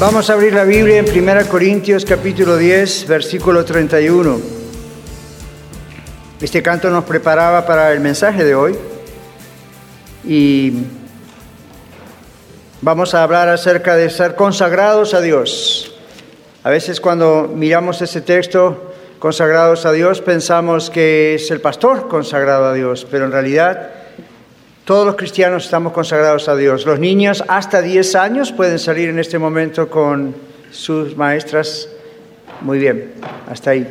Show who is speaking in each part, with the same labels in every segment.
Speaker 1: Vamos a abrir la Biblia en 1 Corintios capítulo 10, versículo 31. Este canto nos preparaba para el mensaje de hoy y vamos a hablar acerca de ser consagrados a Dios. A veces cuando miramos ese texto, consagrados a Dios, pensamos que es el pastor consagrado a Dios, pero en realidad todos los cristianos estamos consagrados a Dios. Los niños hasta 10 años pueden salir en este momento con sus maestras. Muy bien, hasta ahí.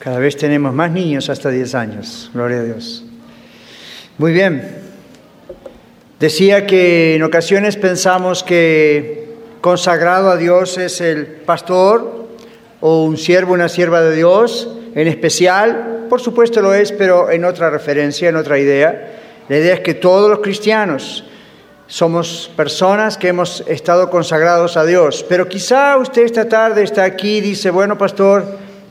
Speaker 1: Cada vez tenemos más niños hasta 10 años, gloria a Dios. Muy bien. Decía que en ocasiones pensamos que consagrado a Dios es el pastor o un siervo, una sierva de Dios en especial. Por supuesto lo es, pero en otra referencia, en otra idea. La idea es que todos los cristianos somos personas que hemos estado consagrados a Dios. Pero quizá usted esta tarde está aquí y dice, bueno, pastor,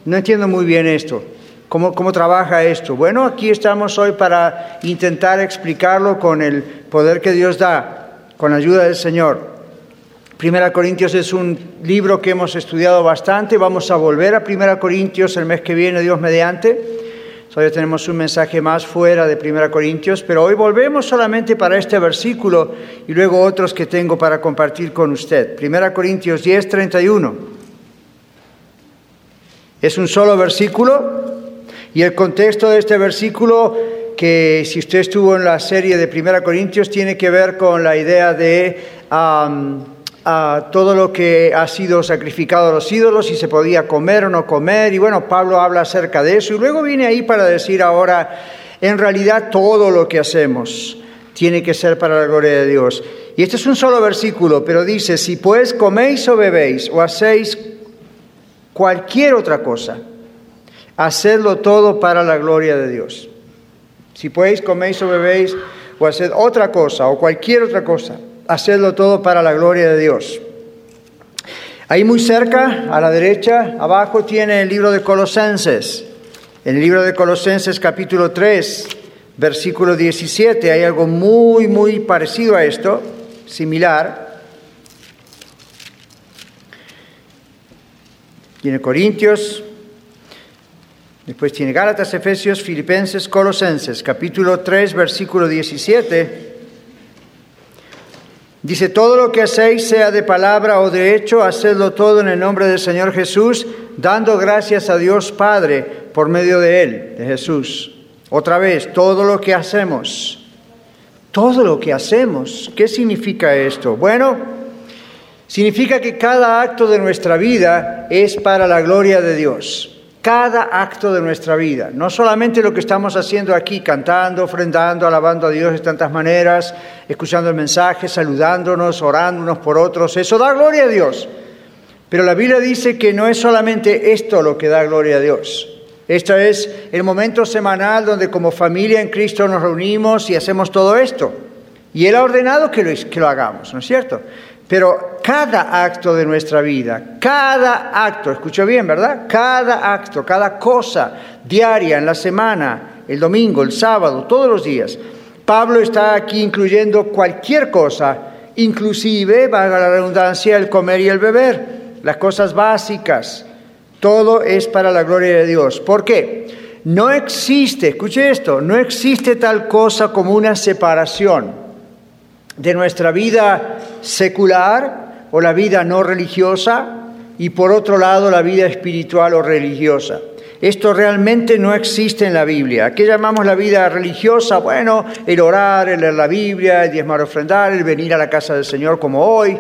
Speaker 1: no entiendo muy bien esto. ¿Cómo, ¿Cómo trabaja esto? Bueno, aquí estamos hoy para intentar explicarlo con el poder que Dios da, con la ayuda del Señor. Primera Corintios es un libro que hemos estudiado bastante. Vamos a volver a Primera Corintios el mes que viene, Dios mediante. Todavía tenemos un mensaje más fuera de Primera Corintios, pero hoy volvemos solamente para este versículo y luego otros que tengo para compartir con usted. Primera Corintios 10, 31. Es un solo versículo y el contexto de este versículo que si usted estuvo en la serie de Primera Corintios tiene que ver con la idea de a todo lo que ha sido sacrificado a los ídolos, si se podía comer o no comer, y bueno, Pablo habla acerca de eso, y luego viene ahí para decir ahora, en realidad todo lo que hacemos tiene que ser para la gloria de Dios. Y este es un solo versículo, pero dice, si pues coméis o bebéis o hacéis cualquier otra cosa, hacedlo todo para la gloria de Dios. Si pues coméis o bebéis o haced otra cosa o cualquier otra cosa, hacerlo todo para la gloria de Dios. Ahí muy cerca, a la derecha, abajo tiene el libro de Colosenses. En el libro de Colosenses capítulo 3, versículo 17, hay algo muy, muy parecido a esto, similar. Tiene Corintios, después tiene Gálatas, Efesios, Filipenses, Colosenses, capítulo 3, versículo 17. Dice, todo lo que hacéis, sea de palabra o de hecho, hacedlo todo en el nombre del Señor Jesús, dando gracias a Dios Padre por medio de Él, de Jesús. Otra vez, todo lo que hacemos, todo lo que hacemos, ¿qué significa esto? Bueno, significa que cada acto de nuestra vida es para la gloria de Dios cada acto de nuestra vida, no solamente lo que estamos haciendo aquí, cantando, ofrendando, alabando a Dios de tantas maneras, escuchando el mensaje, saludándonos, orando unos por otros, eso da gloria a Dios. Pero la Biblia dice que no es solamente esto lo que da gloria a Dios. Esto es el momento semanal donde como familia en Cristo nos reunimos y hacemos todo esto. Y Él ha ordenado que lo hagamos, ¿no es cierto? Pero cada acto de nuestra vida, cada acto, escucho bien, ¿verdad? Cada acto, cada cosa diaria, en la semana, el domingo, el sábado, todos los días. Pablo está aquí incluyendo cualquier cosa, inclusive, valga la redundancia, el comer y el beber, las cosas básicas. Todo es para la gloria de Dios. ¿Por qué? No existe, escuche esto, no existe tal cosa como una separación de nuestra vida secular o la vida no religiosa y por otro lado la vida espiritual o religiosa. Esto realmente no existe en la Biblia. ¿Qué llamamos la vida religiosa? Bueno, el orar, el leer la Biblia, el diezmar ofrendar, el venir a la casa del Señor como hoy.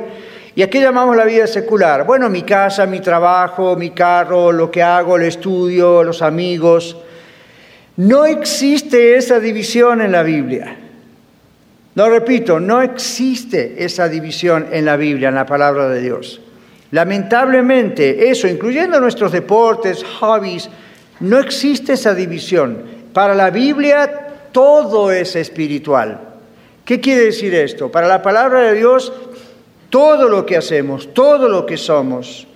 Speaker 1: ¿Y a qué llamamos la vida secular? Bueno, mi casa, mi trabajo, mi carro, lo que hago, el estudio, los amigos. No existe esa división en la Biblia. Lo repito, no existe esa división en la Biblia, en la palabra de Dios. Lamentablemente, eso, incluyendo nuestros deportes, hobbies, no existe esa división. Para la Biblia todo es espiritual. ¿Qué quiere decir esto? Para la palabra de Dios, todo lo que hacemos, todo lo que somos,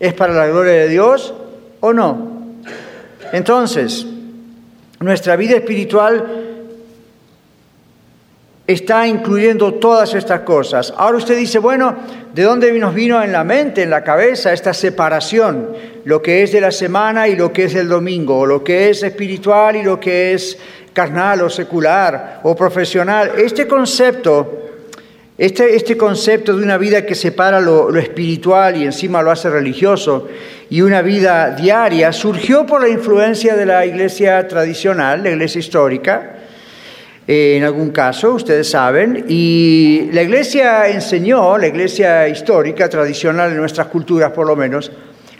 Speaker 1: ¿es para la gloria de Dios o no? Entonces, nuestra vida espiritual está incluyendo todas estas cosas. Ahora usted dice, bueno, ¿de dónde nos vino en la mente, en la cabeza, esta separación? Lo que es de la semana y lo que es del domingo, o lo que es espiritual y lo que es carnal o secular o profesional. Este concepto, este, este concepto de una vida que separa lo, lo espiritual y encima lo hace religioso y una vida diaria, surgió por la influencia de la iglesia tradicional, la iglesia histórica, en algún caso, ustedes saben, y la iglesia enseñó, la iglesia histórica, tradicional en nuestras culturas por lo menos,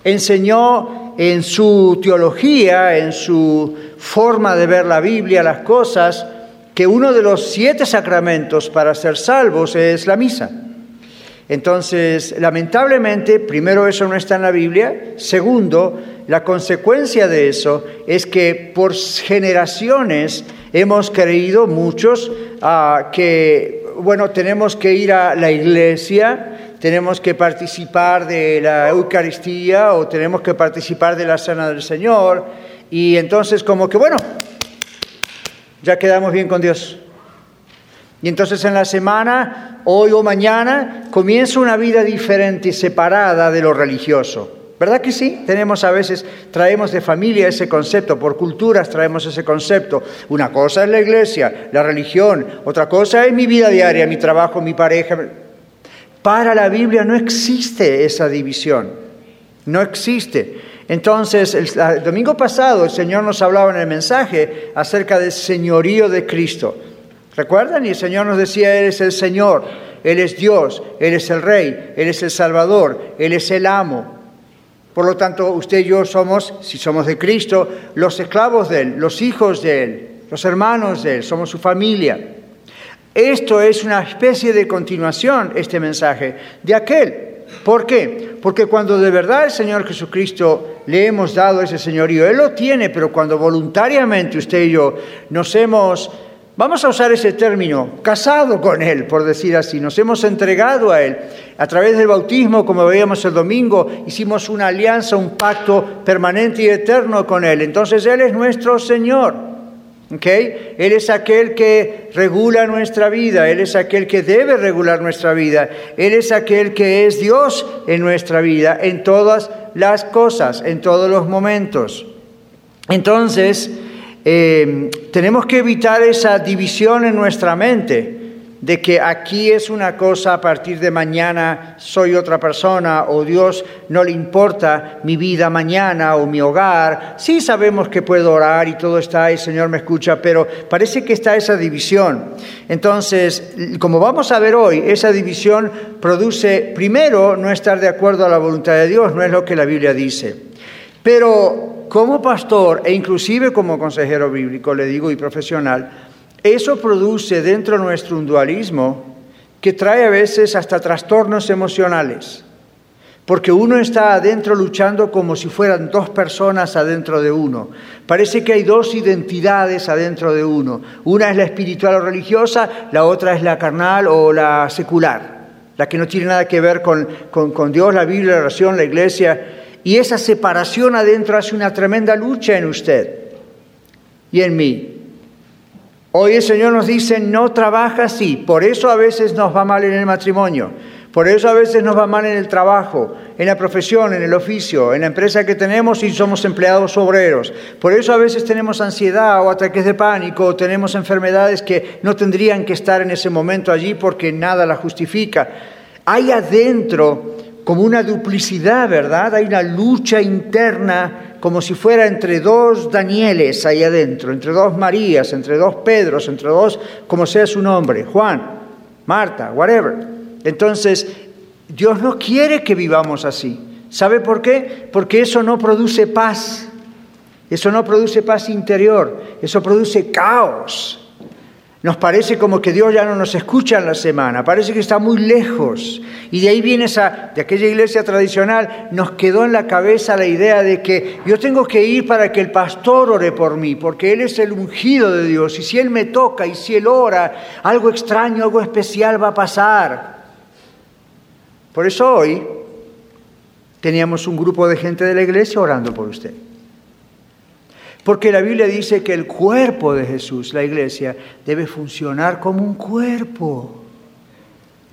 Speaker 1: enseñó en su teología, en su forma de ver la Biblia, las cosas, que uno de los siete sacramentos para ser salvos es la misa. Entonces, lamentablemente, primero eso no está en la Biblia. Segundo, la consecuencia de eso es que por generaciones hemos creído muchos ah, que, bueno, tenemos que ir a la iglesia, tenemos que participar de la Eucaristía o tenemos que participar de la Cena del Señor. Y entonces como que, bueno, ya quedamos bien con Dios. Y entonces en la semana, hoy o mañana, comienza una vida diferente y separada de lo religioso. ¿Verdad que sí? Tenemos a veces, traemos de familia ese concepto, por culturas traemos ese concepto. Una cosa es la iglesia, la religión, otra cosa es mi vida diaria, mi trabajo, mi pareja. Para la Biblia no existe esa división, no existe. Entonces, el, el domingo pasado el Señor nos hablaba en el mensaje acerca del señorío de Cristo. ¿Recuerdan? Y el Señor nos decía, Él es el Señor, Él es Dios, Él es el Rey, Él es el Salvador, Él es el amo. Por lo tanto, usted y yo somos, si somos de Cristo, los esclavos de Él, los hijos de Él, los hermanos de Él, somos su familia. Esto es una especie de continuación, este mensaje, de aquel. ¿Por qué? Porque cuando de verdad el Señor Jesucristo le hemos dado ese señorío, Él lo tiene, pero cuando voluntariamente usted y yo nos hemos Vamos a usar ese término, casado con Él, por decir así. Nos hemos entregado a Él. A través del bautismo, como veíamos el domingo, hicimos una alianza, un pacto permanente y eterno con Él. Entonces Él es nuestro Señor. ¿okay? Él es aquel que regula nuestra vida, Él es aquel que debe regular nuestra vida, Él es aquel que es Dios en nuestra vida, en todas las cosas, en todos los momentos. Entonces, eh, tenemos que evitar esa división en nuestra mente de que aquí es una cosa, a partir de mañana soy otra persona o Dios no le importa mi vida mañana o mi hogar. Sí sabemos que puedo orar y todo está, el Señor me escucha, pero parece que está esa división. Entonces, como vamos a ver hoy, esa división produce, primero, no estar de acuerdo a la voluntad de Dios, no es lo que la Biblia dice. Pero como pastor e inclusive como consejero bíblico, le digo, y profesional, eso produce dentro de nuestro dualismo que trae a veces hasta trastornos emocionales, porque uno está adentro luchando como si fueran dos personas adentro de uno. Parece que hay dos identidades adentro de uno. Una es la espiritual o religiosa, la otra es la carnal o la secular, la que no tiene nada que ver con, con Dios, la Biblia, la oración, la iglesia y esa separación adentro hace una tremenda lucha en usted y en mí. Hoy el Señor nos dice, no trabaja así. Por eso a veces nos va mal en el matrimonio. Por eso a veces nos va mal en el trabajo, en la profesión, en el oficio, en la empresa que tenemos y somos empleados obreros. Por eso a veces tenemos ansiedad o ataques de pánico o tenemos enfermedades que no tendrían que estar en ese momento allí porque nada la justifica. Hay adentro como una duplicidad, ¿verdad? Hay una lucha interna como si fuera entre dos Danieles ahí adentro, entre dos Marías, entre dos Pedros, entre dos, como sea su nombre, Juan, Marta, whatever. Entonces, Dios no quiere que vivamos así. ¿Sabe por qué? Porque eso no produce paz. Eso no produce paz interior, eso produce caos. Nos parece como que Dios ya no nos escucha en la semana, parece que está muy lejos. Y de ahí viene esa, de aquella iglesia tradicional, nos quedó en la cabeza la idea de que yo tengo que ir para que el pastor ore por mí, porque Él es el ungido de Dios. Y si Él me toca y si Él ora, algo extraño, algo especial va a pasar. Por eso hoy teníamos un grupo de gente de la iglesia orando por usted. Porque la Biblia dice que el cuerpo de Jesús, la iglesia, debe funcionar como un cuerpo.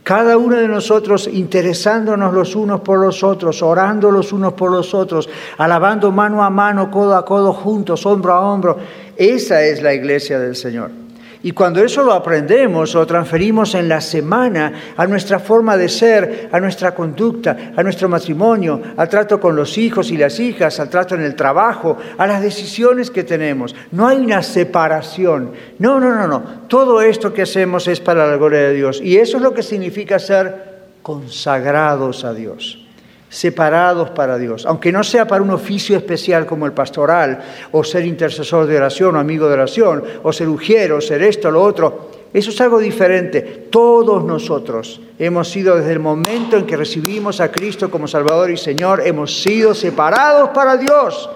Speaker 1: Cada uno de nosotros interesándonos los unos por los otros, orando los unos por los otros, alabando mano a mano, codo a codo, juntos, hombro a hombro. Esa es la iglesia del Señor. Y cuando eso lo aprendemos o transferimos en la semana a nuestra forma de ser, a nuestra conducta, a nuestro matrimonio, al trato con los hijos y las hijas, al trato en el trabajo, a las decisiones que tenemos, no hay una separación. No, no, no, no. Todo esto que hacemos es para la gloria de Dios. Y eso es lo que significa ser consagrados a Dios separados para Dios, aunque no sea para un oficio especial como el pastoral, o ser intercesor de oración o amigo de oración, o ser ujiero, o ser esto lo otro, eso es algo diferente. Todos nosotros hemos sido desde el momento en que recibimos a Cristo como Salvador y Señor, hemos sido separados para Dios.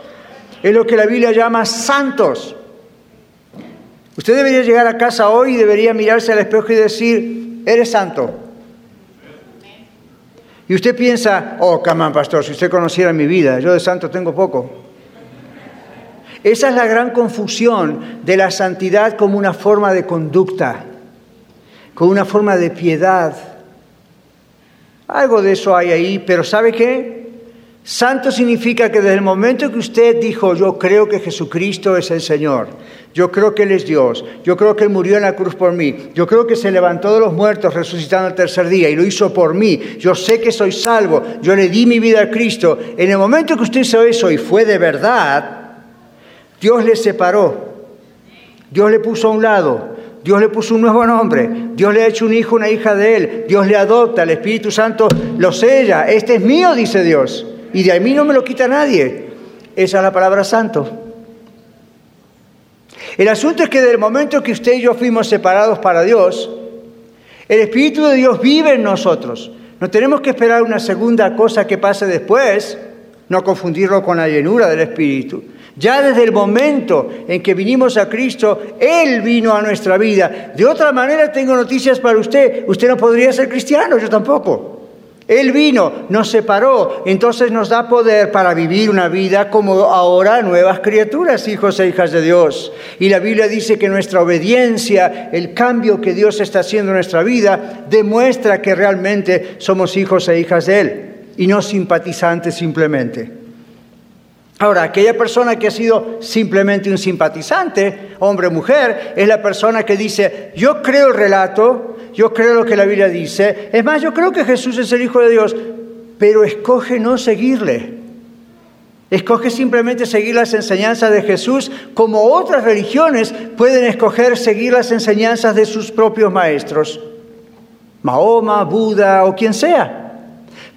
Speaker 1: Es lo que la Biblia llama santos. Usted debería llegar a casa hoy y debería mirarse al espejo y decir, eres santo. Y usted piensa, oh, camán, pastor, si usted conociera mi vida, yo de santo tengo poco. Esa es la gran confusión de la santidad como una forma de conducta, como una forma de piedad. Algo de eso hay ahí, pero ¿sabe qué? Santo significa que desde el momento que usted dijo, yo creo que Jesucristo es el Señor, yo creo que Él es Dios, yo creo que Él murió en la cruz por mí, yo creo que se levantó de los muertos resucitando el tercer día y lo hizo por mí, yo sé que soy salvo, yo le di mi vida a Cristo. En el momento que usted hizo eso y fue de verdad, Dios le separó, Dios le puso a un lado, Dios le puso un nuevo nombre, Dios le ha hecho un hijo, una hija de Él, Dios le adopta, el Espíritu Santo lo sella, este es mío, dice Dios y de mí no me lo quita nadie. Esa es la palabra santo. El asunto es que desde el momento que usted y yo fuimos separados para Dios, el Espíritu de Dios vive en nosotros. No tenemos que esperar una segunda cosa que pase después, no confundirlo con la llenura del Espíritu. Ya desde el momento en que vinimos a Cristo, Él vino a nuestra vida. De otra manera, tengo noticias para usted. Usted no podría ser cristiano, yo tampoco. Él vino, nos separó, entonces nos da poder para vivir una vida como ahora nuevas criaturas, hijos e hijas de Dios. Y la Biblia dice que nuestra obediencia, el cambio que Dios está haciendo en nuestra vida, demuestra que realmente somos hijos e hijas de Él y no simpatizantes simplemente. Ahora, aquella persona que ha sido simplemente un simpatizante, hombre o mujer, es la persona que dice, yo creo el relato, yo creo lo que la Biblia dice. Es más, yo creo que Jesús es el Hijo de Dios, pero escoge no seguirle. Escoge simplemente seguir las enseñanzas de Jesús, como otras religiones pueden escoger seguir las enseñanzas de sus propios maestros, Mahoma, Buda o quien sea.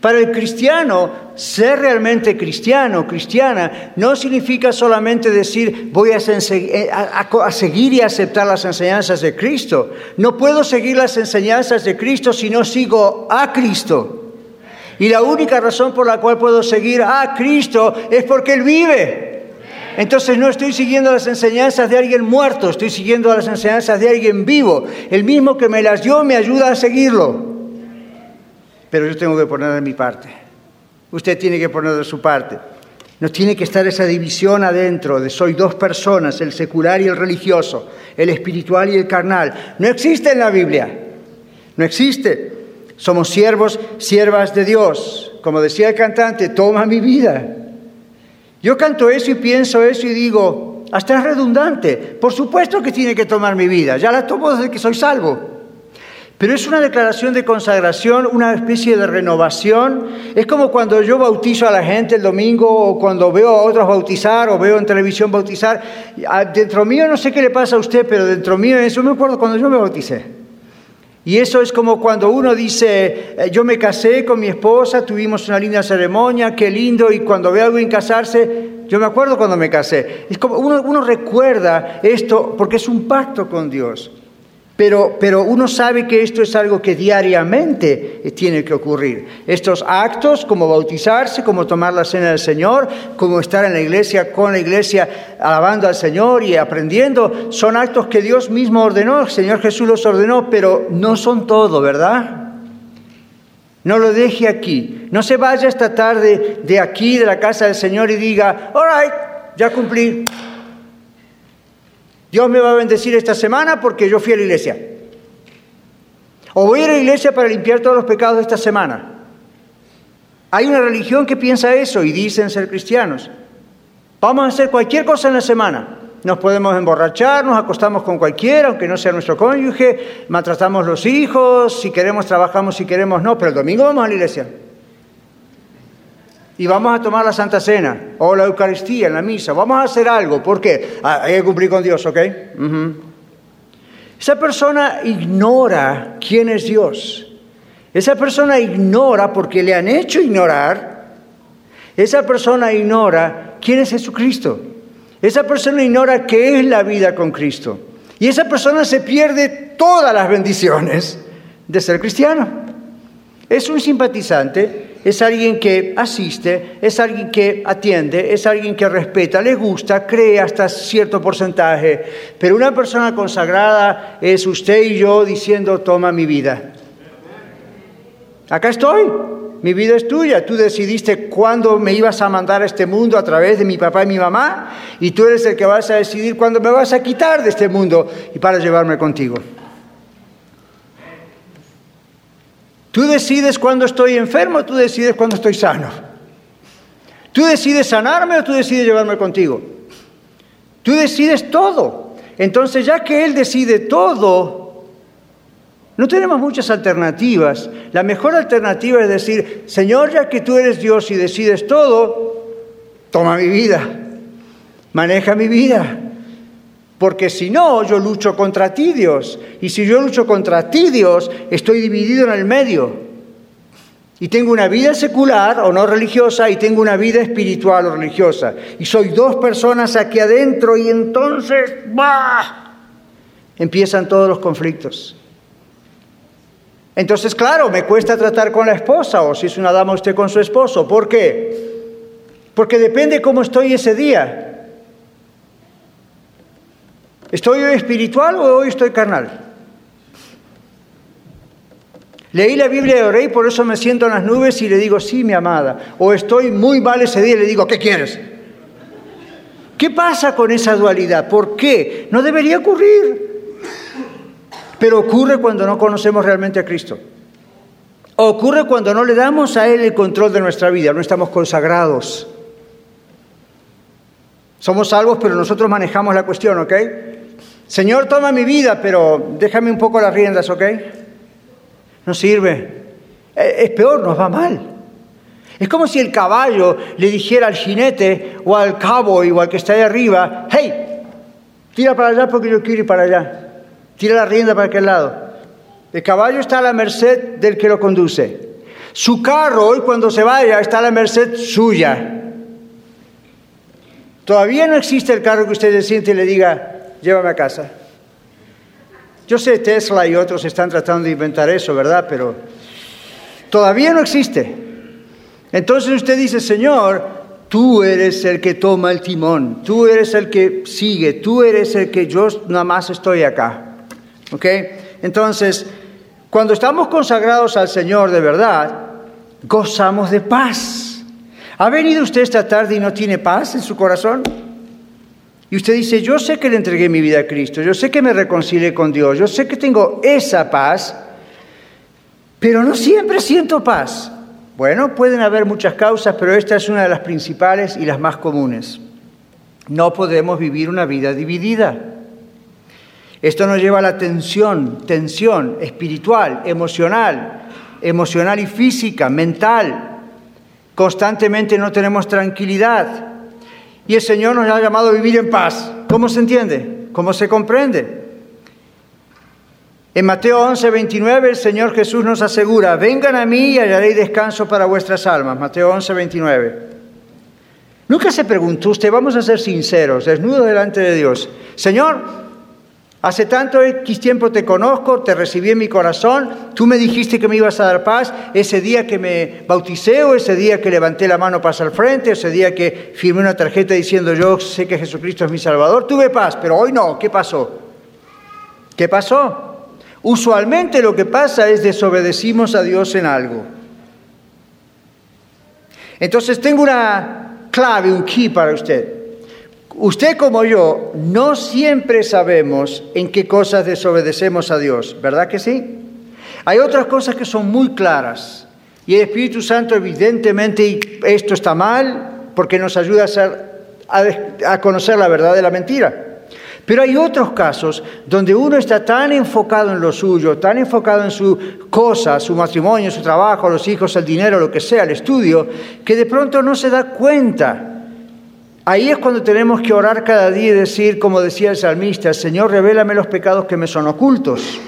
Speaker 1: Para el cristiano, ser realmente cristiano, cristiana, no significa solamente decir voy a, seguir y aceptar las enseñanzas de Cristo. No puedo seguir las enseñanzas de Cristo si no sigo a Cristo. Y la única razón por la cual puedo seguir a Cristo es porque Él vive. Entonces no estoy siguiendo las enseñanzas de alguien muerto, estoy siguiendo las enseñanzas de alguien vivo. El mismo que me las dio me ayuda a seguirlo pero yo tengo que poner de mi parte. Usted tiene que poner de su parte. No tiene que estar esa división adentro de soy dos personas, el secular y el religioso, el espiritual y el carnal. No existe en la Biblia. No existe. Somos siervos, siervas de Dios. Como decía el cantante, toma mi vida. Yo canto eso y pienso eso y digo, hasta es redundante. Por supuesto que tiene que tomar mi vida. Ya la tomo desde que soy salvo. Pero es una declaración de consagración, una especie de renovación. Es como cuando yo bautizo a la gente el domingo o cuando veo a otros bautizar o veo en televisión bautizar. Dentro mío, no sé qué le pasa a usted, pero dentro mío, eso me acuerdo cuando yo me bauticé. Y eso es como cuando uno dice, eh, yo me casé con mi esposa, tuvimos una linda ceremonia, qué lindo, y cuando ve a alguien casarse, Yo me acuerdo cuando me casé. Es como uno, uno recuerda esto porque es un pacto con Dios. Pero, pero, uno sabe que esto es algo que diariamente tiene que ocurrir. Estos actos, como bautizarse, como tomar la cena del Señor, como estar en la iglesia, con la iglesia, alabando al Señor y aprendiendo, son actos que Dios mismo ordenó, el Señor Jesús los ordenó, pero no son todo, ¿verdad? No lo deje aquí. No se vaya esta tarde de aquí, de la casa del Señor, y diga, all right, ya cumplí. Dios me va a bendecir esta semana porque yo fui a la iglesia. O voy a la iglesia para limpiar todos los pecados de esta semana. Hay una religión que piensa eso y dicen ser cristianos. Vamos a hacer cualquier cosa en la semana. Nos podemos emborrachar, nos acostamos con cualquiera, aunque no sea nuestro cónyuge, maltratamos los hijos, si queremos trabajamos, si queremos no, pero el domingo vamos a la iglesia. Y vamos a tomar la Santa Cena o la Eucaristía en la misa. Vamos a hacer algo. ¿Por qué? Ah, hay que cumplir con Dios, ¿ok? Esa persona ignora quién es Dios. Esa persona ignora porque le han hecho ignorar. Esa persona ignora quién es Jesucristo. Esa persona ignora qué es la vida con Cristo. Y esa persona se pierde todas las bendiciones de ser cristiano. Es un simpatizante, es alguien que asiste, es alguien que atiende, es alguien que respeta, le gusta, cree hasta cierto porcentaje. Pero una persona consagrada es usted y yo diciendo, toma mi vida. Acá estoy. Mi vida es tuya. Tú decidiste cuándo me ibas a mandar a este mundo a través de mi papá y mi mamá. Y tú eres el que vas a decidir cuándo me vas a quitar de este mundo y para llevarme contigo. Tú decides cuándo estoy enfermo, tú decides cuándo estoy sano. Tú decides sanarme o tú decides llevarme contigo. Tú decides todo. Entonces, ya que Él decide todo, no tenemos muchas alternativas. La mejor alternativa es decir, Señor, ya que tú eres Dios y decides todo, toma mi vida, maneja mi vida. Porque si no, yo lucho contra ti, Dios. Y si yo lucho contra ti, Dios, estoy dividido en el medio. Y tengo una vida secular o no religiosa y tengo una vida espiritual o religiosa. Y soy dos personas aquí adentro y entonces, ¡bah! Empiezan todos los conflictos. Entonces, claro, me cuesta tratar con la esposa o si es una dama usted con su esposo. ¿Por qué? Porque depende cómo estoy ese día. ¿Estoy hoy espiritual o hoy estoy carnal? Leí la Biblia de oré y por eso me siento en las nubes y le digo, sí, mi amada. O estoy muy mal ese día y le digo, ¿qué quieres? ¿Qué pasa con esa dualidad? ¿Por qué? No debería ocurrir. Pero ocurre cuando no conocemos realmente a Cristo. Ocurre cuando no le damos a Él el control de nuestra vida, no estamos consagrados. Somos salvos, pero nosotros manejamos la cuestión, ¿ok? Señor, toma mi vida, pero déjame un poco las riendas, ¿ok? No sirve. Eh, es peor, nos va mal. Es como si el caballo le dijera al jinete o al cabo o al que está ahí arriba, hey, tira para allá porque yo quiero ir para allá. Tira la rienda para aquel lado. El caballo está a la merced del que lo conduce. Su carro, hoy cuando se vaya, está a la merced suya. Todavía no existe el carro que usted le siente y le diga, llévame a casa. Yo sé, Tesla y otros están tratando de inventar eso, ¿verdad? Pero todavía no existe. Entonces usted dice, Señor, tú eres el que toma el timón, tú eres el que sigue, tú eres el que yo nada más estoy acá. ¿Ok? Entonces, cuando estamos consagrados al Señor de verdad, gozamos de paz. ¿Ha venido usted esta tarde y no tiene paz en su corazón? Y usted dice, yo sé que le entregué mi vida a Cristo, yo sé que me reconcilié con Dios, yo sé que tengo esa paz, pero no siempre siento paz. Bueno, pueden haber muchas causas, pero esta es una de las principales y las más comunes. No podemos vivir una vida dividida. Esto nos lleva a la tensión, tensión espiritual, emocional, emocional y física, mental. Constantemente no tenemos tranquilidad. Y el Señor nos ha llamado a vivir en paz. ¿Cómo se entiende? ¿Cómo se comprende? En Mateo 11, 29 el Señor Jesús nos asegura, vengan a mí y hallaré descanso para vuestras almas. Mateo 11, 29. Nunca se preguntó usted, vamos a ser sinceros, desnudo delante de Dios, Señor, Hace tanto X tiempo te conozco, te recibí en mi corazón, tú me dijiste que me ibas a dar paz, ese día que me bauticé o ese día que levanté la mano para hacer frente, ese día que firmé una tarjeta diciendo yo sé que Jesucristo es mi Salvador, tuve paz, pero hoy no, ¿qué pasó? ¿Qué pasó? Usualmente lo que pasa es desobedecimos a Dios en algo. Entonces tengo una clave, un key para usted. Usted como yo no siempre sabemos en qué cosas desobedecemos a Dios, ¿verdad que sí? Hay otras cosas que son muy claras y el Espíritu Santo evidentemente esto está mal porque nos ayuda a, conocer la verdad de la mentira. Pero hay otros casos donde uno está tan enfocado en lo suyo, tan enfocado en su cosa, su matrimonio, su trabajo, los hijos, el dinero, lo que sea, el estudio, que de pronto no se da cuenta Ahí es cuando tenemos que orar cada día y decir, como decía el salmista, Señor, revélame los pecados que me son ocultos.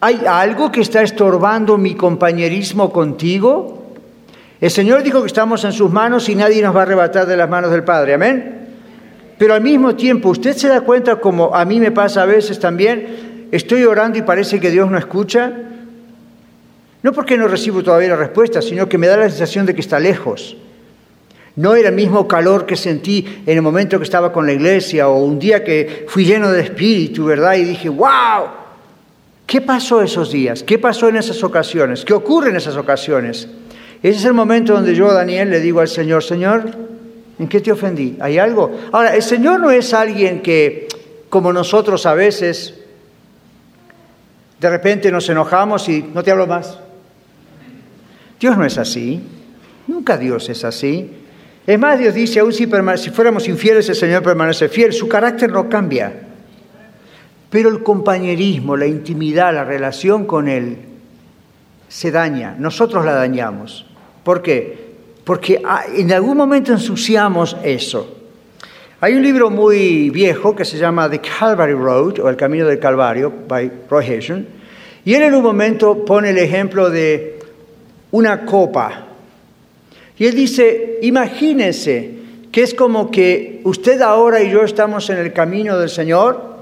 Speaker 1: ¿Hay algo que está estorbando mi compañerismo contigo? El Señor dijo que estamos en sus manos y nadie nos va a arrebatar de las manos del Padre. Amén. Pero al mismo tiempo, usted se da cuenta, como a mí me pasa a veces también, estoy orando y parece que Dios no escucha. No porque no recibo todavía la respuesta, sino que me da la sensación de que está lejos. No era el mismo calor que sentí en el momento que estaba con la iglesia o un día que fui lleno de espíritu, ¿verdad? Y dije, wow, ¿qué pasó esos días? ¿Qué pasó en esas ocasiones? ¿Qué ocurre en esas ocasiones? Ese es el momento donde yo, Daniel, le digo al Señor, Señor, ¿en qué te ofendí? ¿Hay algo? Ahora, el Señor no es alguien que, como nosotros a veces, de repente nos enojamos y no te hablo más. Dios no es así. Nunca Dios es así. Es más, Dios dice, aún si, fuéramos infieles, el Señor permanece fiel, su carácter no cambia. Pero el compañerismo, la intimidad, la relación con Él se daña, nosotros la dañamos. ¿Por qué? Porque ah, en algún momento ensuciamos eso. Hay un libro muy viejo que se llama The Calvary Road o El Camino del Calvario, by Roy Hession, y él en un momento pone el ejemplo de una copa y él dice, imagínense que es como que usted ahora y yo estamos en el camino del Señor,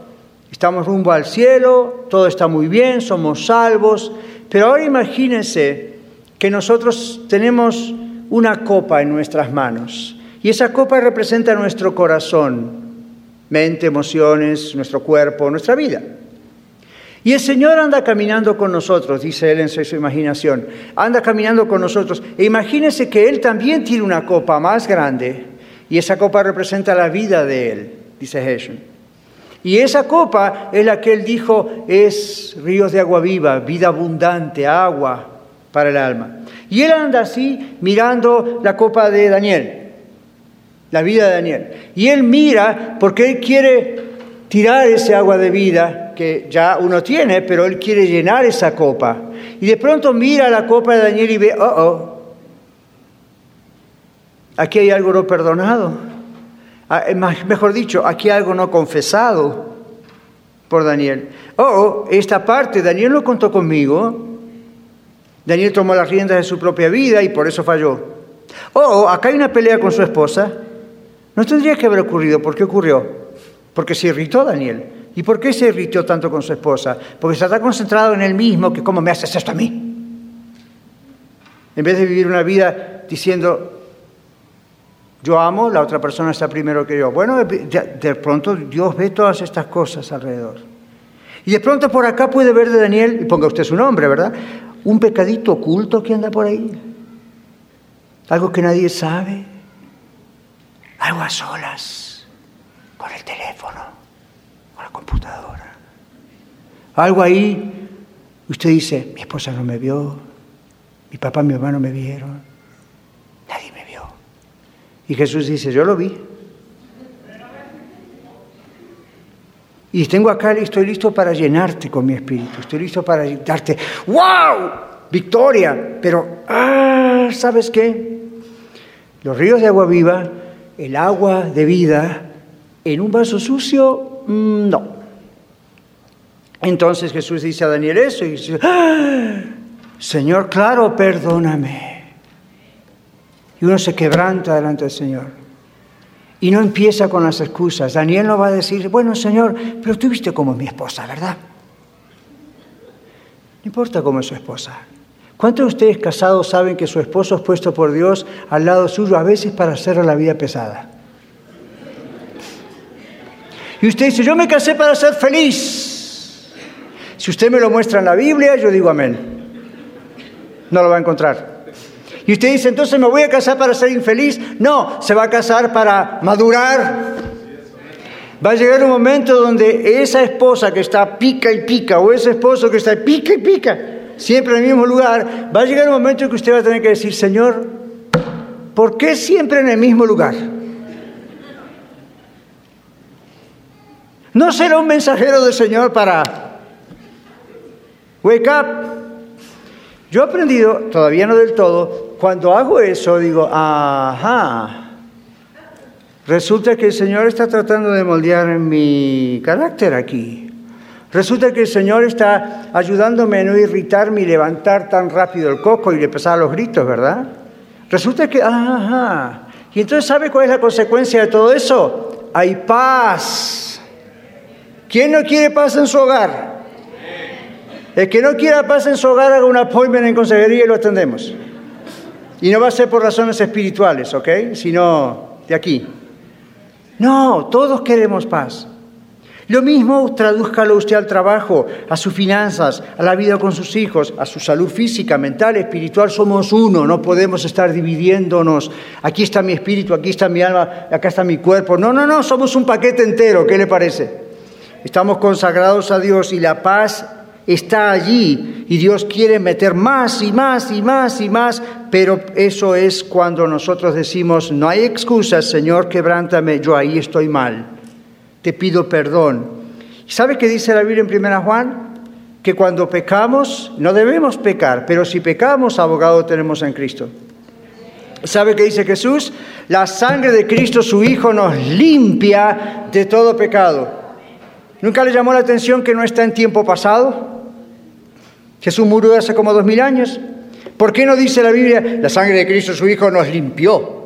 Speaker 1: estamos rumbo al cielo, todo está muy bien, somos salvos, pero ahora imagínense que nosotros tenemos una copa en nuestras manos y esa copa representa nuestro corazón, mente, emociones, nuestro cuerpo, nuestra vida. Y el Señor anda caminando con nosotros, dice él en su imaginación, anda caminando con nosotros. E imagínese que Él también tiene una copa más grande y esa copa representa la vida de Él, dice Jesús. Y esa copa es la que Él dijo es ríos de agua viva, vida abundante, agua para el alma. Y Él anda así mirando la copa de Daniel, la vida de Daniel. Y Él mira porque Él quiere tirar ese agua de vida que ya uno tiene, pero él quiere llenar esa copa. Y de pronto mira la copa de Daniel y ve, oh, oh, aquí hay algo no perdonado. Ah, mejor dicho, aquí hay algo no confesado por Daniel. Oh, oh, esta parte, Daniel lo contó conmigo. Daniel tomó las riendas de su propia vida y por eso falló. Oh, oh, acá hay una pelea con su esposa. No tendría que haber ocurrido. ¿Por qué ocurrió? Porque se irritó Daniel. ¿Y por qué se irritó tanto con su esposa? Porque está tan concentrado en él mismo que ¿cómo me haces esto a mí? En vez de vivir una vida diciendo, yo amo, la otra persona está primero que yo. Bueno, de, pronto Dios ve todas estas cosas alrededor. Y de pronto por acá puede ver de Daniel, y ponga usted su nombre, ¿verdad? Un pecadito oculto que anda por ahí. Algo que nadie sabe. Algo a solas con el teléfono, computadora. Algo ahí, usted dice, mi esposa no me vio, mi papá y mi mamá no me vieron, nadie me vio. Y Jesús dice, yo lo vi. Y tengo acá, estoy listo para llenarte con mi espíritu, estoy listo para darte, wow, victoria, pero, ah, ¿sabes qué? Los ríos de agua viva, el agua de vida, en un vaso sucio, no. Entonces Jesús dice a Daniel eso y dice, ¡Ah! Señor, claro, perdóname. Y uno se quebranta delante del Señor. Y no empieza con las excusas. Daniel no va a decir, bueno, Señor, pero tú viste como mi esposa, ¿verdad? No importa cómo es su esposa. ¿Cuántos de ustedes casados saben que su esposo es puesto por Dios al lado suyo a veces para hacerle la vida pesada? Y usted dice, yo me casé para ser feliz. Si usted me lo muestra en la Biblia, yo digo amén. No lo va a encontrar. Y usted dice, entonces me voy a casar para ser infeliz. No, se va a casar para madurar. Va a llegar un momento donde esa esposa que está pica y pica, o ese esposo que está pica y pica, siempre en el mismo lugar, va a llegar un momento en que usted va a tener que decir, Señor, ¿por qué siempre en el mismo lugar? No será un mensajero del Señor para wake up. Yo he aprendido, todavía no del todo, cuando hago eso digo, ajá, resulta que el Señor está tratando de moldear mi carácter aquí. Resulta que el Señor está ayudándome a no irritarme y levantar tan rápido el coco y le empezar los gritos, ¿verdad? Resulta que, ajá. Y entonces, ¿sabe cuál es la consecuencia de todo eso? Hay paz. ¿Quién no quiere paz en su hogar? El que no quiera paz en su hogar haga un appointment en consejería y lo atendemos. Y no va a ser por razones espirituales, ¿ok? Sino de aquí. No, todos queremos paz. Lo mismo tradúzcalo usted al trabajo, a sus finanzas, a la vida con sus hijos, a su salud física, mental, espiritual. Somos uno, no podemos estar dividiéndonos. Aquí está mi espíritu, aquí está mi alma, acá está mi cuerpo. No, no, no, somos un paquete entero. ¿Qué le parece? Estamos consagrados a Dios y la paz está allí y Dios quiere meter más y más y más y más, pero eso es cuando nosotros decimos, no hay excusas, Señor, quebrántame, yo ahí estoy mal, te pido perdón. ¿Sabe qué dice la Biblia en 1 Juan? Que cuando pecamos, no debemos pecar, pero si pecamos, abogado tenemos en Cristo. ¿Sabe qué dice Jesús? La sangre de Cristo, su Hijo, nos limpia de todo pecado. ¿Nunca le llamó la atención que no está en tiempo pasado? Jesús murió hace como dos mil años. ¿Por qué no dice la Biblia, la sangre de Cristo su Hijo nos limpió?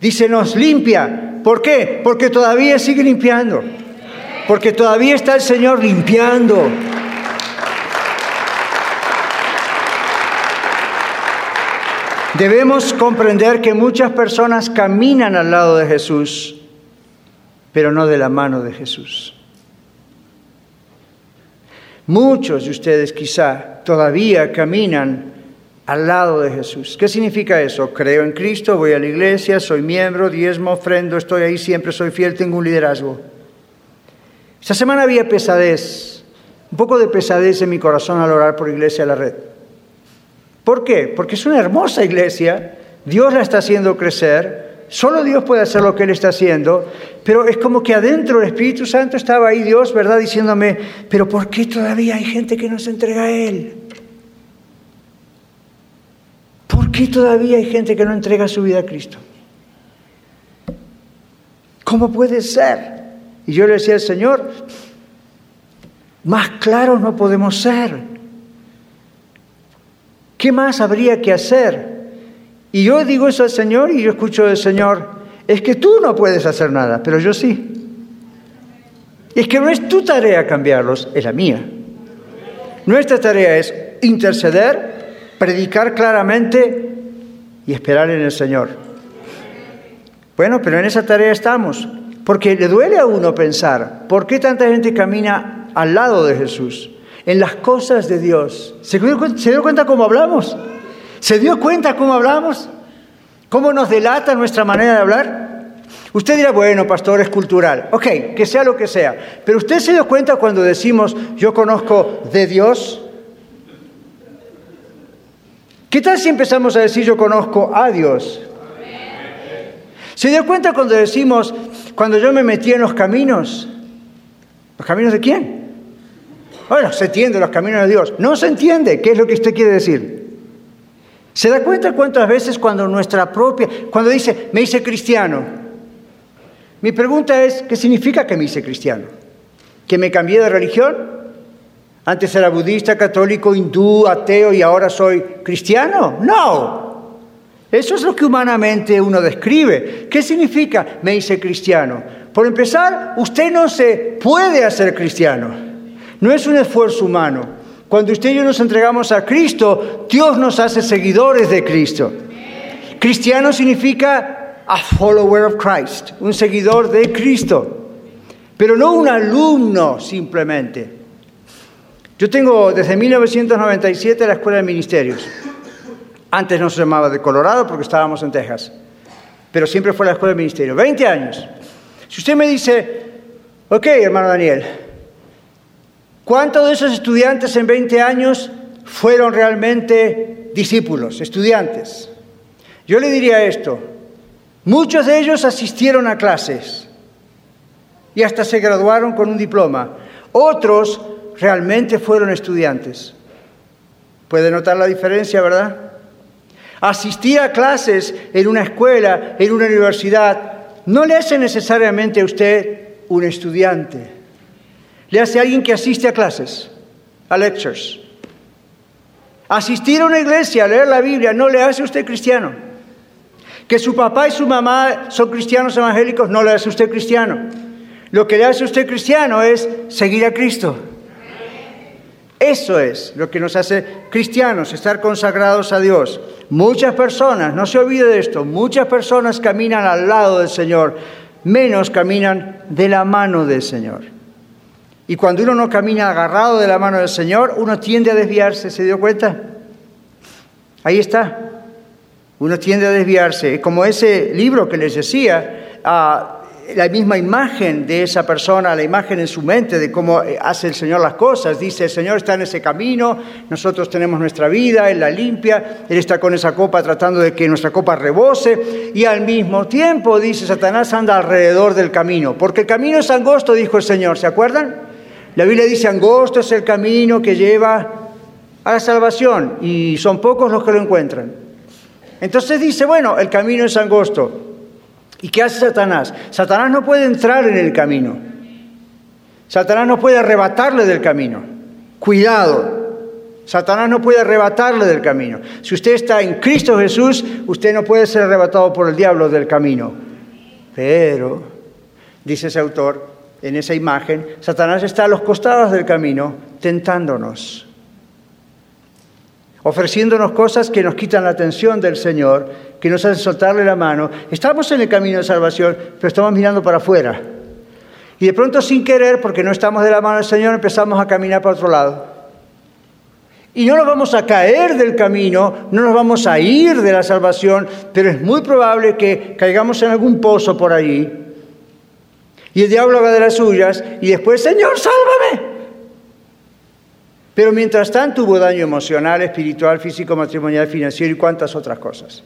Speaker 1: Dice, nos limpia. ¿Por qué? Porque todavía sigue limpiando. Porque todavía está el Señor limpiando. Debemos comprender que muchas personas caminan al lado de Jesús pero no de la mano de Jesús. Muchos de ustedes quizá todavía caminan al lado de Jesús. ¿Qué significa eso? Creo en Cristo, voy a la iglesia, soy miembro, diezmo, ofrendo, estoy ahí siempre, soy fiel, tengo un liderazgo. Esta semana había pesadez, un poco de pesadez en mi corazón al orar por Iglesia de la Red. ¿Por qué? Porque es una hermosa iglesia, Dios la está haciendo crecer, Solo Dios puede hacer lo que Él está haciendo, pero es como que adentro el Espíritu Santo estaba ahí Dios, ¿verdad? Diciéndome, pero ¿por qué todavía hay gente que no se entrega a Él? ¿Por qué todavía hay gente que no entrega su vida a Cristo? ¿Cómo puede ser? Y yo le decía al Señor, más claros no podemos ser. ¿Qué más habría que hacer? Y yo digo eso al Señor y yo escucho del Señor, es que tú no puedes hacer nada, pero yo sí. Es que no es tu tarea cambiarlos, es la mía. Nuestra tarea es interceder, predicar claramente y esperar en el Señor. Bueno, pero en esa tarea estamos, porque le duele a uno pensar, ¿por qué tanta gente camina al lado de Jesús? En las cosas de Dios. ¿Se dio, cuenta cómo hablamos? ¿Se dio cuenta cómo hablamos? ¿Cómo nos delata nuestra manera de hablar? Usted dirá, bueno, pastor, es cultural. Ok, que sea lo que sea. Pero usted se dio cuenta cuando decimos, yo conozco de Dios. ¿Qué tal si empezamos a decir, yo conozco a Dios? ¿Se dio cuenta cuando decimos, cuando yo me metí en los caminos? ¿Los caminos de quién? Bueno, se entiende los caminos de Dios. No se entiende. ¿Qué es lo que usted quiere decir? ¿Se da cuenta cuántas veces cuando nuestra propia, cuando dice, me hice cristiano? Mi pregunta es, ¿qué significa que me hice cristiano? ¿Que me cambié de religión? Antes era budista, católico, hindú, ateo y ahora soy cristiano. No. Eso es lo que humanamente uno describe. ¿Qué significa me hice cristiano? Por empezar, usted no se puede hacer cristiano. No es un esfuerzo humano. Cuando usted y yo nos entregamos a Cristo, Dios nos hace seguidores de Cristo. Cristiano significa a follower of Christ, un seguidor de Cristo, pero no un alumno simplemente. Yo tengo desde 1997 la Escuela de Ministerios. Antes no se llamaba de Colorado porque estábamos en Texas, pero siempre fue la Escuela de Ministerios. 20 años. Si usted me dice, ok, hermano Daniel, ¿cuántos de esos estudiantes en 20 años fueron realmente discípulos, estudiantes? Yo le diría esto, muchos de ellos asistieron a clases y hasta se graduaron con un diploma. Otros realmente fueron estudiantes. ¿Puede notar la diferencia, verdad? Asistir a clases en una escuela, en una universidad, no le hace necesariamente a usted un estudiante. Le hace a alguien que asiste a clases, a lectures. Asistir a una iglesia, a leer la Biblia, no le hace usted cristiano. Que su papá y su mamá son cristianos evangélicos no le hace usted cristiano. Lo que le hace usted cristiano es seguir a Cristo. Eso es lo que nos hace cristianos, estar consagrados a Dios. Muchas personas, no se olvide de esto, muchas personas caminan al lado del Señor, menos caminan de la mano del Señor. Y cuando uno no camina agarrado de la mano del Señor, uno tiende a desviarse, ¿se dio cuenta? Ahí está. Uno tiende a desviarse, como ese libro que les decía, la misma imagen de esa persona, la imagen en su mente de cómo eh, hace el Señor las cosas. Dice, el Señor está en ese camino, nosotros tenemos nuestra vida, Él la limpia, Él está con esa copa tratando de que nuestra copa rebose y al mismo tiempo, dice, Satanás anda alrededor del camino, porque el camino es angosto, dijo el Señor, ¿se acuerdan? La Biblia dice, angosto es el camino que lleva a la salvación y son pocos los que lo encuentran. Entonces dice, bueno, el camino es angosto. ¿Y qué hace Satanás? Satanás no puede entrar en el camino. Satanás no puede arrebatarle del camino. Cuidado. Satanás no puede arrebatarle del camino. Si usted está en Cristo Jesús, usted no puede ser arrebatado por el diablo del camino. Pero, dice ese autor, en esa imagen, Satanás está a los costados del camino tentándonos ofreciéndonos cosas que nos quitan la atención del Señor, que nos hacen soltarle la mano. Estamos en el camino de salvación, pero estamos mirando para afuera. Y de pronto sin querer, porque no estamos de la mano del Señor, empezamos a caminar para otro lado. Y no nos vamos a caer del camino, no nos vamos a ir de la salvación, pero es muy probable que caigamos en algún pozo por allí. Y el diablo haga de las suyas y después, Señor, sálvame. Pero mientras tanto hubo daño emocional, espiritual, físico, matrimonial, financiero y cuantas otras cosas.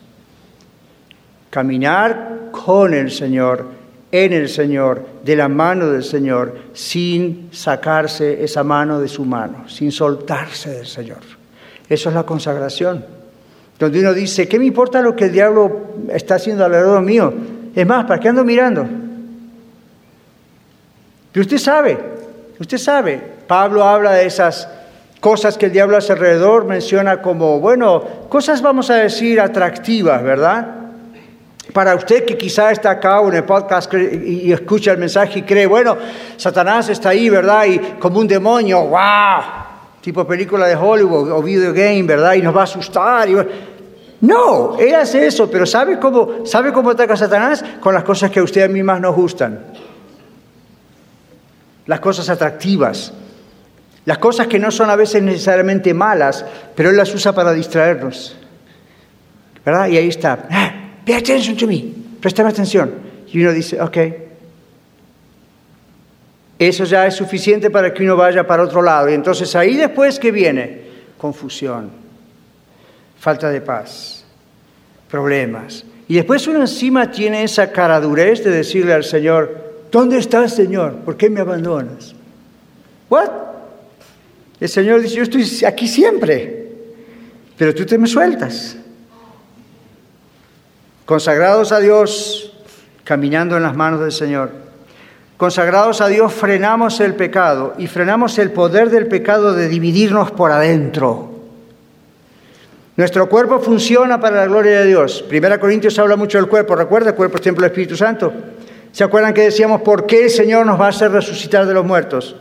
Speaker 1: Caminar con el Señor, en el Señor, de la mano del Señor, sin sacarse esa mano de su mano, sin soltarse del Señor. Eso es la consagración. Donde uno dice, ¿qué me importa lo que el diablo está haciendo alrededor mío? Es más, ¿para qué ando mirando? Pero usted sabe, usted sabe, Pablo habla de esas cosas que el diablo hace alrededor, menciona como, bueno, cosas vamos a decir atractivas, ¿verdad? Para usted que quizá está acá en el podcast y escucha el mensaje y cree, bueno, Satanás está ahí, ¿verdad? Y como un demonio, wow, tipo película de Hollywood o video game, ¿verdad? Y nos va a asustar. No, él hace eso, pero ¿sabe cómo, ¿sabe cómo ataca Satanás? Con las cosas que a usted a mí más nos gustan. Las cosas atractivas, las cosas que no son a veces necesariamente malas, pero Él las usa para distraernos. ¿Verdad? Y ahí está. Ah, pay attention to me. Préstame atención. Y uno dice, ok. Eso ya es suficiente para que uno vaya para otro lado. Y entonces ahí después, ¿qué viene? Confusión, falta de paz, problemas. Y después uno encima tiene esa caradurez de decirle al Señor, ¿dónde estás, Señor? ¿Por qué me abandonas? ¿What? El Señor dice, yo estoy aquí siempre, pero tú te me sueltas. Consagrados a Dios, caminando en las manos del Señor. Consagrados a Dios, frenamos el pecado y frenamos el poder del pecado de dividirnos por adentro. Nuestro cuerpo funciona para la gloria de Dios. Primera Corintios habla mucho del cuerpo. ¿Recuerda? El cuerpo es templo del Espíritu Santo. ¿Se acuerdan que decíamos por qué el Señor nos va a hacer resucitar de los muertos?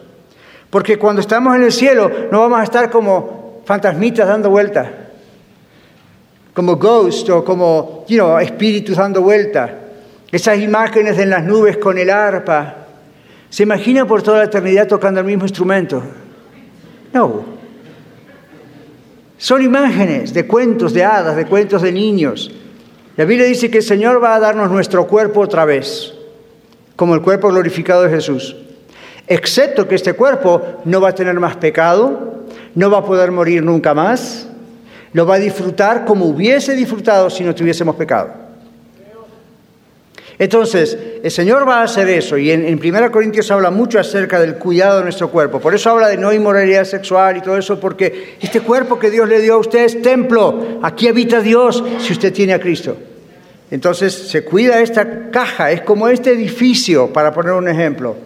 Speaker 1: Porque cuando estamos en el cielo no vamos a estar como fantasmitas dando vueltas, como ghosts o como you know, espíritus dando vueltas. Esas imágenes en las nubes con el arpa. ¿Se imagina por toda la eternidad tocando el mismo instrumento? No. Son imágenes de cuentos de hadas, de cuentos de niños. La Biblia dice que el Señor va a darnos nuestro cuerpo otra vez, como el cuerpo glorificado de Jesús. Excepto que este cuerpo no va a tener más pecado, no va a poder morir nunca más, lo va a disfrutar como hubiese disfrutado si no tuviésemos pecado. Entonces, el Señor va a hacer eso y en, en 1 Corintios habla mucho acerca del cuidado de nuestro cuerpo. Por eso habla de no inmoralidad sexual y todo eso, porque este cuerpo que Dios le dio a usted es templo. Aquí habita Dios si usted tiene a Cristo. Entonces, se cuida esta caja, es como este edificio, para poner un ejemplo.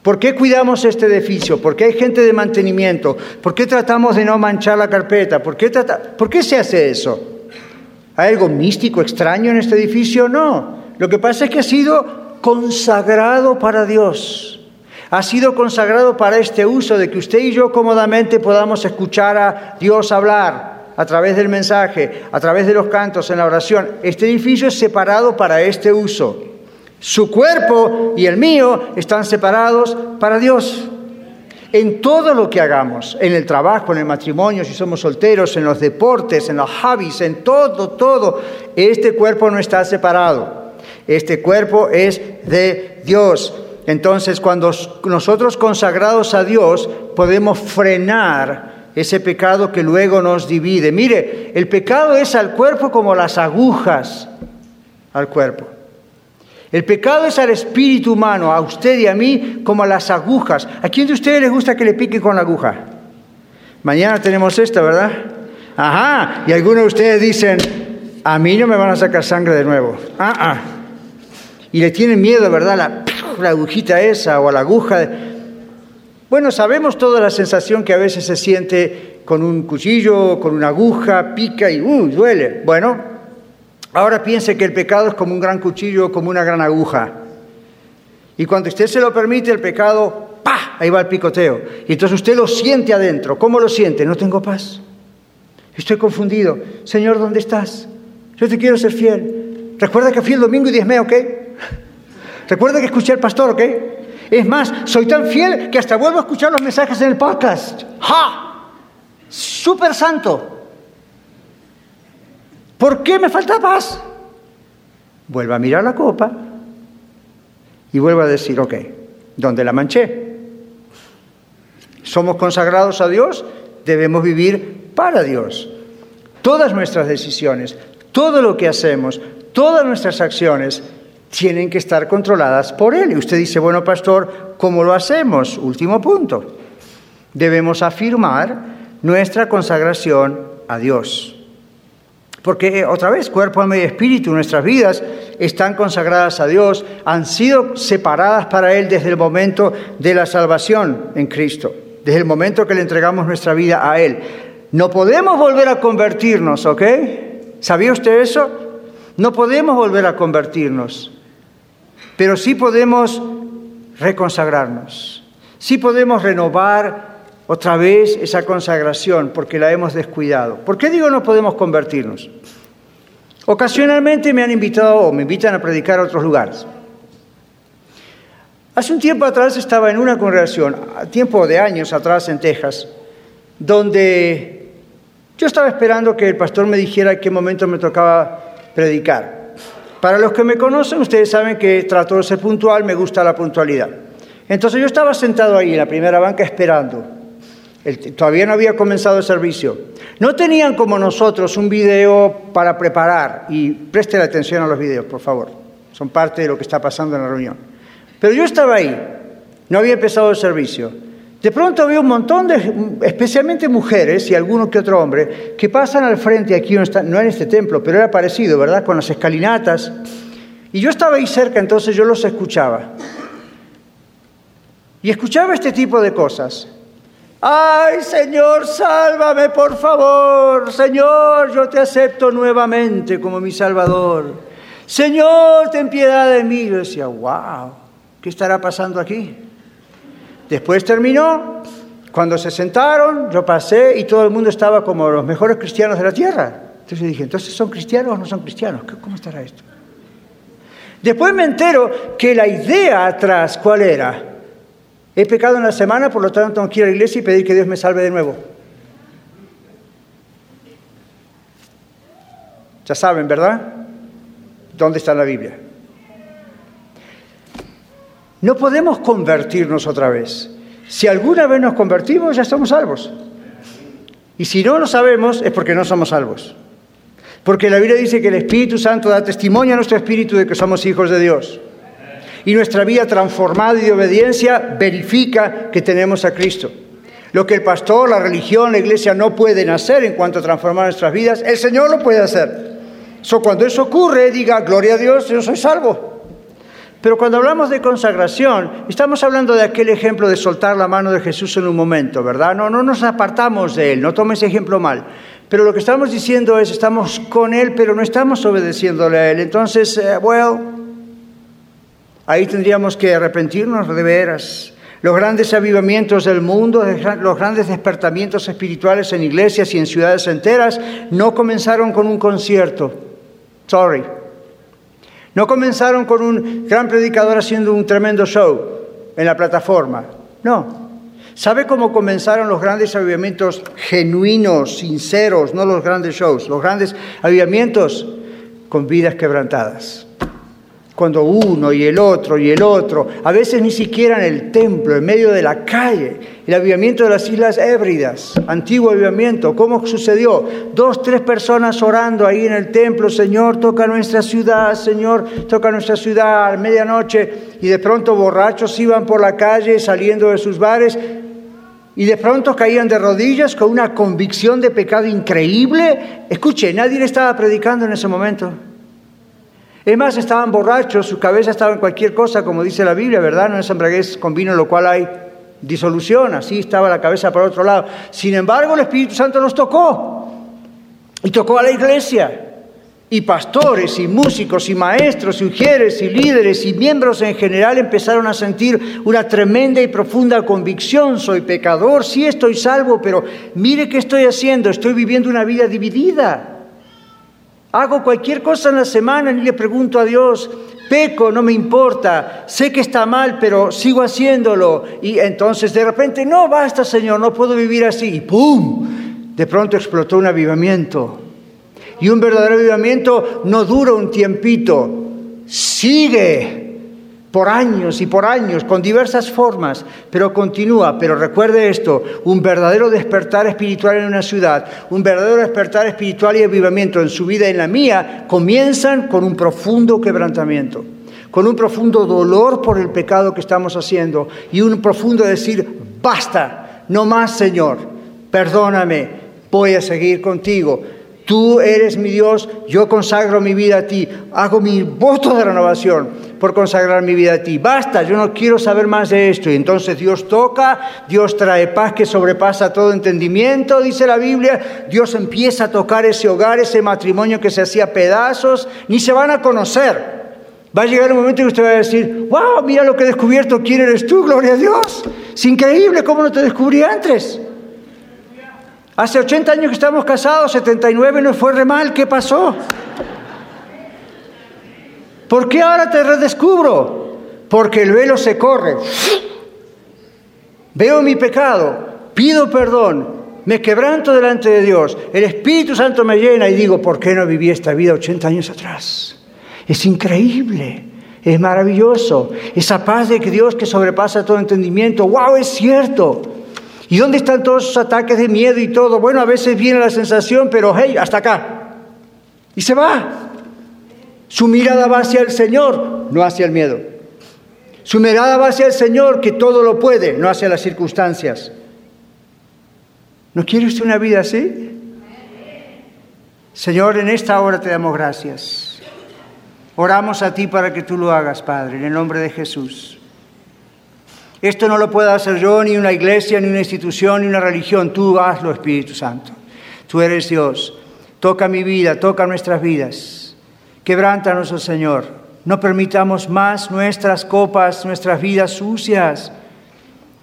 Speaker 1: ¿Por qué cuidamos este edificio? ¿Por qué hay gente de mantenimiento? ¿Por qué tratamos de no manchar la carpeta? ¿Por qué, ¿Por qué se hace eso? ¿Hay algo místico, extraño en este edificio? No. Lo que pasa es que ha sido consagrado para Dios. Ha sido consagrado para este uso de que usted y yo cómodamente podamos escuchar a Dios hablar a través del mensaje, a través de los cantos, en la oración. Este edificio es separado para este uso. Su cuerpo y el mío están separados para Dios. En todo lo que hagamos, en el trabajo, en el matrimonio, si somos solteros, en los deportes, en los hobbies, en todo, todo, este cuerpo no está separado. Este cuerpo es de Dios. Entonces, cuando nosotros consagrados a Dios podemos frenar ese pecado que luego nos divide. Mire, el pecado es al cuerpo como las agujas al cuerpo. El pecado es al espíritu humano, a usted y a mí, como a las agujas. ¿A quién de ustedes les gusta que le pique con la aguja? Mañana tenemos esta, ¿verdad? Ajá, y algunos de ustedes dicen, a mí no me van a sacar sangre de nuevo. Ah, ah y le tienen miedo, ¿verdad? La, agujita esa o la aguja. Bueno, sabemos toda la sensación que a veces se siente con un cuchillo, con una aguja, pica y uh, duele. Bueno, ahora piense que el pecado es como un gran cuchillo, como una gran aguja. Y cuando usted se lo permite, el pecado, ¡pa! Ahí va el picoteo. Y entonces usted lo siente adentro. ¿Cómo lo siente? No tengo paz. Estoy confundido. Señor, ¿dónde estás? Yo te quiero ser fiel. Recuerda que fui el domingo y diezme, ¿ok? Recuerda que escuché al pastor, ¿ok? Es más, soy tan fiel que hasta vuelvo a escuchar los mensajes en el podcast. ¡Ja! Súper santo. ¿Por qué me falta paz? Vuelvo a mirar la copa y vuelvo a decir, ok, ¿dónde la manché? Somos consagrados a Dios, debemos vivir para Dios. Todas nuestras decisiones, todo lo que hacemos, todas nuestras acciones tienen que estar controladas por Él. Y usted dice, bueno, pastor, ¿cómo lo hacemos? Último punto. Debemos afirmar nuestra consagración a Dios. Porque eh, otra vez, cuerpo, alma y espíritu, nuestras vidas están consagradas a Dios, han sido separadas para Él desde el momento de la salvación en Cristo, desde el momento que le entregamos nuestra vida a Él. No podemos volver a convertirnos, ¿ok? ¿Sabía usted eso? No podemos volver a convertirnos pero sí podemos reconsagrarnos, sí podemos renovar otra vez esa consagración porque la hemos descuidado. ¿Por qué digo no podemos convertirnos? Ocasionalmente me han invitado o me invitan a predicar a otros lugares. Hace un tiempo atrás estaba en una congregación, a tiempo de años atrás en Texas, donde yo estaba esperando que el pastor me dijera en qué momento me tocaba predicar. Para los que me conocen, ustedes saben que trato de ser puntual, me gusta la puntualidad. Entonces yo estaba sentado ahí en la primera banca esperando. todavía no había comenzado el servicio. No tenían como nosotros un video para preparar y presten atención a los videos, por favor. Son parte de lo que está pasando en la reunión. Pero yo estaba ahí, no había empezado el servicio. De pronto veo un montón de, especialmente mujeres y alguno que otro hombre, que pasan al frente aquí, no en este templo, pero era parecido, ¿verdad? Con las escalinatas. Y yo estaba ahí cerca, entonces yo los escuchaba. Y escuchaba este tipo de cosas. Ay, Señor, sálvame, por favor. Señor, yo te acepto nuevamente como mi Salvador. Señor, ten piedad de mí. Yo decía, wow, ¿qué estará pasando aquí? Después terminó, cuando se sentaron, yo pasé y todo el mundo estaba como los mejores cristianos de la tierra. Entonces dije, ¿entonces son cristianos o no son cristianos? ¿Cómo estará esto? Después me entero que la idea atrás, ¿cuál era? He pecado en la semana, por lo tanto tengo que ir a la iglesia y pedir que Dios me salve de nuevo. Ya saben, ¿verdad? ¿Dónde está la Biblia? No podemos convertirnos otra vez. Si alguna vez nos convertimos, ya estamos salvos. Y si no lo sabemos, es porque no somos salvos. Porque la Biblia dice que el Espíritu Santo da testimonio a nuestro espíritu de que somos hijos de Dios y nuestra vida transformada y de obediencia verifica que tenemos a Cristo. Lo que el pastor, la religión, la iglesia no pueden hacer en cuanto a transformar nuestras vidas, el Señor lo puede hacer. So, cuando eso ocurre, diga, gloria a Dios, yo soy salvo. Pero cuando hablamos de consagración, estamos hablando de aquel ejemplo de soltar la mano de Jesús en un momento, ¿verdad? No, no nos apartamos de Él, no tome ese ejemplo mal. Pero lo que estamos diciendo es, estamos con Él, pero no estamos obedeciéndole a Él. Entonces, eh, well, Ahí tendríamos que arrepentirnos de veras. Los grandes avivamientos del mundo, los grandes despertamientos espirituales en iglesias y en ciudades enteras no comenzaron con un concierto. Sorry. No comenzaron con un gran predicador haciendo un tremendo show en la plataforma. No. ¿Sabe cómo comenzaron los grandes avivamientos genuinos, sinceros, no los grandes shows? Los grandes avivamientos con vidas quebrantadas cuando uno y el otro y el otro, a veces ni siquiera en el templo, en medio de la calle, el avivamiento de las Islas Hébridas, antiguo avivamiento, ¿cómo sucedió? Dos, tres personas orando ahí en el templo, Señor, toca nuestra ciudad, Señor, toca nuestra ciudad a medianoche, y de pronto borrachos iban por la calle saliendo de sus bares, y de pronto caían de rodillas con una convicción de pecado increíble. Escuche, nadie le estaba predicando en ese momento. Es más, estaban borrachos, su cabeza estaba en cualquier cosa, como dice la Biblia, ¿verdad? No es embriaguez con vino, lo cual hay disolución, así estaba la cabeza por otro lado. Sin embargo, el Espíritu Santo los tocó y tocó a la iglesia. Y pastores y músicos y maestros y ujieres y líderes y miembros en general empezaron a sentir una tremenda y profunda convicción. Soy pecador, sí estoy salvo, pero mire qué estoy haciendo, estoy viviendo una vida dividida. Hago cualquier cosa en la semana y le pregunto a Dios, peco, no me importa, sé que está mal, pero sigo haciéndolo. Y entonces de repente, no, basta Señor, no puedo vivir así. Y ¡pum! De pronto explotó un avivamiento. Y un verdadero avivamiento no dura un tiempito, sigue por años y por años, con diversas formas, pero continúa. Pero recuerde esto, un verdadero despertar espiritual en una ciudad, un verdadero despertar espiritual y avivamiento en su vida y en la mía, comienzan con un profundo quebrantamiento, con un profundo dolor por el pecado que estamos haciendo y un profundo decir, basta, no más Señor, perdóname, voy a seguir contigo. Tú eres mi Dios, yo consagro mi vida a ti, hago mi voto de renovación por consagrar mi vida a ti. Basta, yo no quiero saber más de esto. Y entonces Dios toca, Dios trae paz que sobrepasa todo entendimiento, dice la Biblia. Dios empieza a tocar ese hogar, ese matrimonio que se hacía pedazos, ni se van a conocer. Va a llegar un momento en que usted va a decir, wow, mira lo que he descubierto, ¿quién eres tú? Gloria a Dios. Es increíble cómo no te descubrí antes. Hace 80 años que estamos casados, 79 no fue re mal, ¿qué pasó? ¿Por qué ahora te redescubro? Porque el velo se corre. Veo mi pecado, pido perdón, me quebranto delante de Dios, el Espíritu Santo me llena y digo, ¿por qué no viví esta vida 80 años atrás? Es increíble, es maravilloso, esa paz de Dios que sobrepasa todo entendimiento, wow, es cierto. ¿Y dónde están todos esos ataques de miedo y todo? Bueno, a veces viene la sensación, pero hey, hasta acá. Y se va. Su mirada va hacia el Señor, no hacia el miedo. Su mirada va hacia el Señor, que todo lo puede, no hacia las circunstancias. ¿No quiere usted una vida así? Señor, en esta hora te damos gracias. Oramos a ti para que tú lo hagas, Padre, en el nombre de Jesús. Esto no lo puedo hacer yo, ni una iglesia, ni una institución, ni una religión. Tú hazlo, Espíritu Santo. Tú eres Dios. Toca mi vida, toca nuestras vidas. Quebrántanos, oh Señor. No permitamos más nuestras copas, nuestras vidas sucias.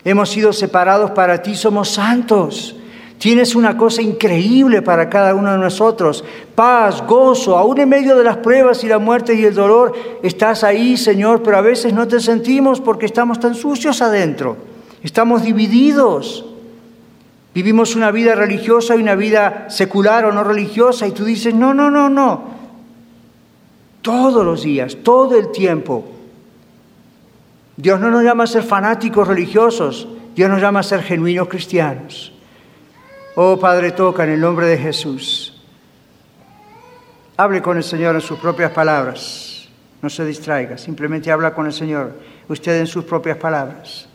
Speaker 1: Hemos sido separados para ti, somos santos. Tienes una cosa increíble para cada uno de nosotros. Paz, gozo, aún en medio de las pruebas y la muerte y el dolor, estás ahí, Señor, pero a veces no te sentimos porque estamos tan sucios adentro. Estamos divididos. Vivimos una vida religiosa y una vida secular o no religiosa y tú dices, no, no, no, no. Todos los días, todo el tiempo. Dios no nos llama a ser fanáticos religiosos, Dios nos llama a ser genuinos cristianos. Oh Padre, toca en el nombre de Jesús. Hable con el Señor en sus propias palabras. No se distraiga, simplemente habla con el Señor, usted en sus propias palabras.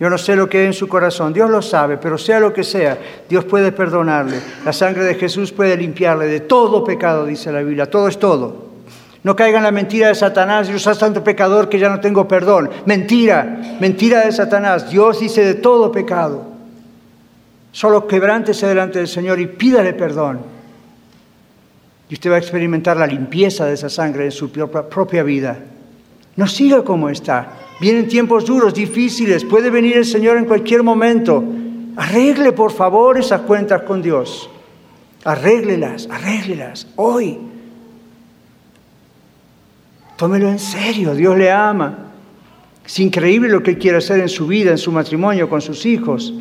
Speaker 1: Yo no sé lo que hay en su corazón, Dios lo sabe, pero sea lo que sea, Dios puede perdonarle. La sangre de Jesús puede limpiarle de todo pecado, dice la Biblia, todo es todo. No caiga en la mentira de Satanás, yo soy tanto pecador que ya no tengo perdón. Mentira, mentira de Satanás. Dios dice de todo pecado. Solo quebrántese delante del Señor y pídale perdón. Y usted va a experimentar la limpieza de esa sangre en su propia vida. No siga como está. Vienen tiempos duros, difíciles, puede venir el Señor en cualquier momento. Arregle, por favor, esas cuentas con Dios. Arréglelas, arréglelas, hoy. Tómelo en serio, Dios le ama. Es increíble lo que Él quiere hacer en su vida, en su matrimonio, con sus hijos.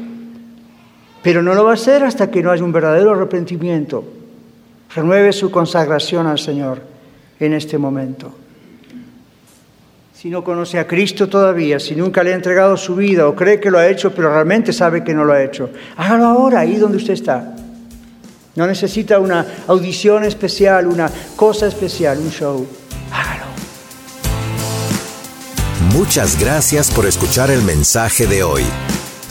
Speaker 1: Pero no lo va a hacer hasta que no haya un verdadero arrepentimiento. Renueve su consagración al Señor en este momento si no conoce a Cristo todavía, si nunca le ha entregado su vida o cree que lo ha hecho, pero realmente sabe que no lo ha hecho, hágalo ahora, ahí donde usted está. No necesita una audición especial, una cosa especial, un show. Hágalo.
Speaker 2: Muchas gracias por escuchar el mensaje de hoy.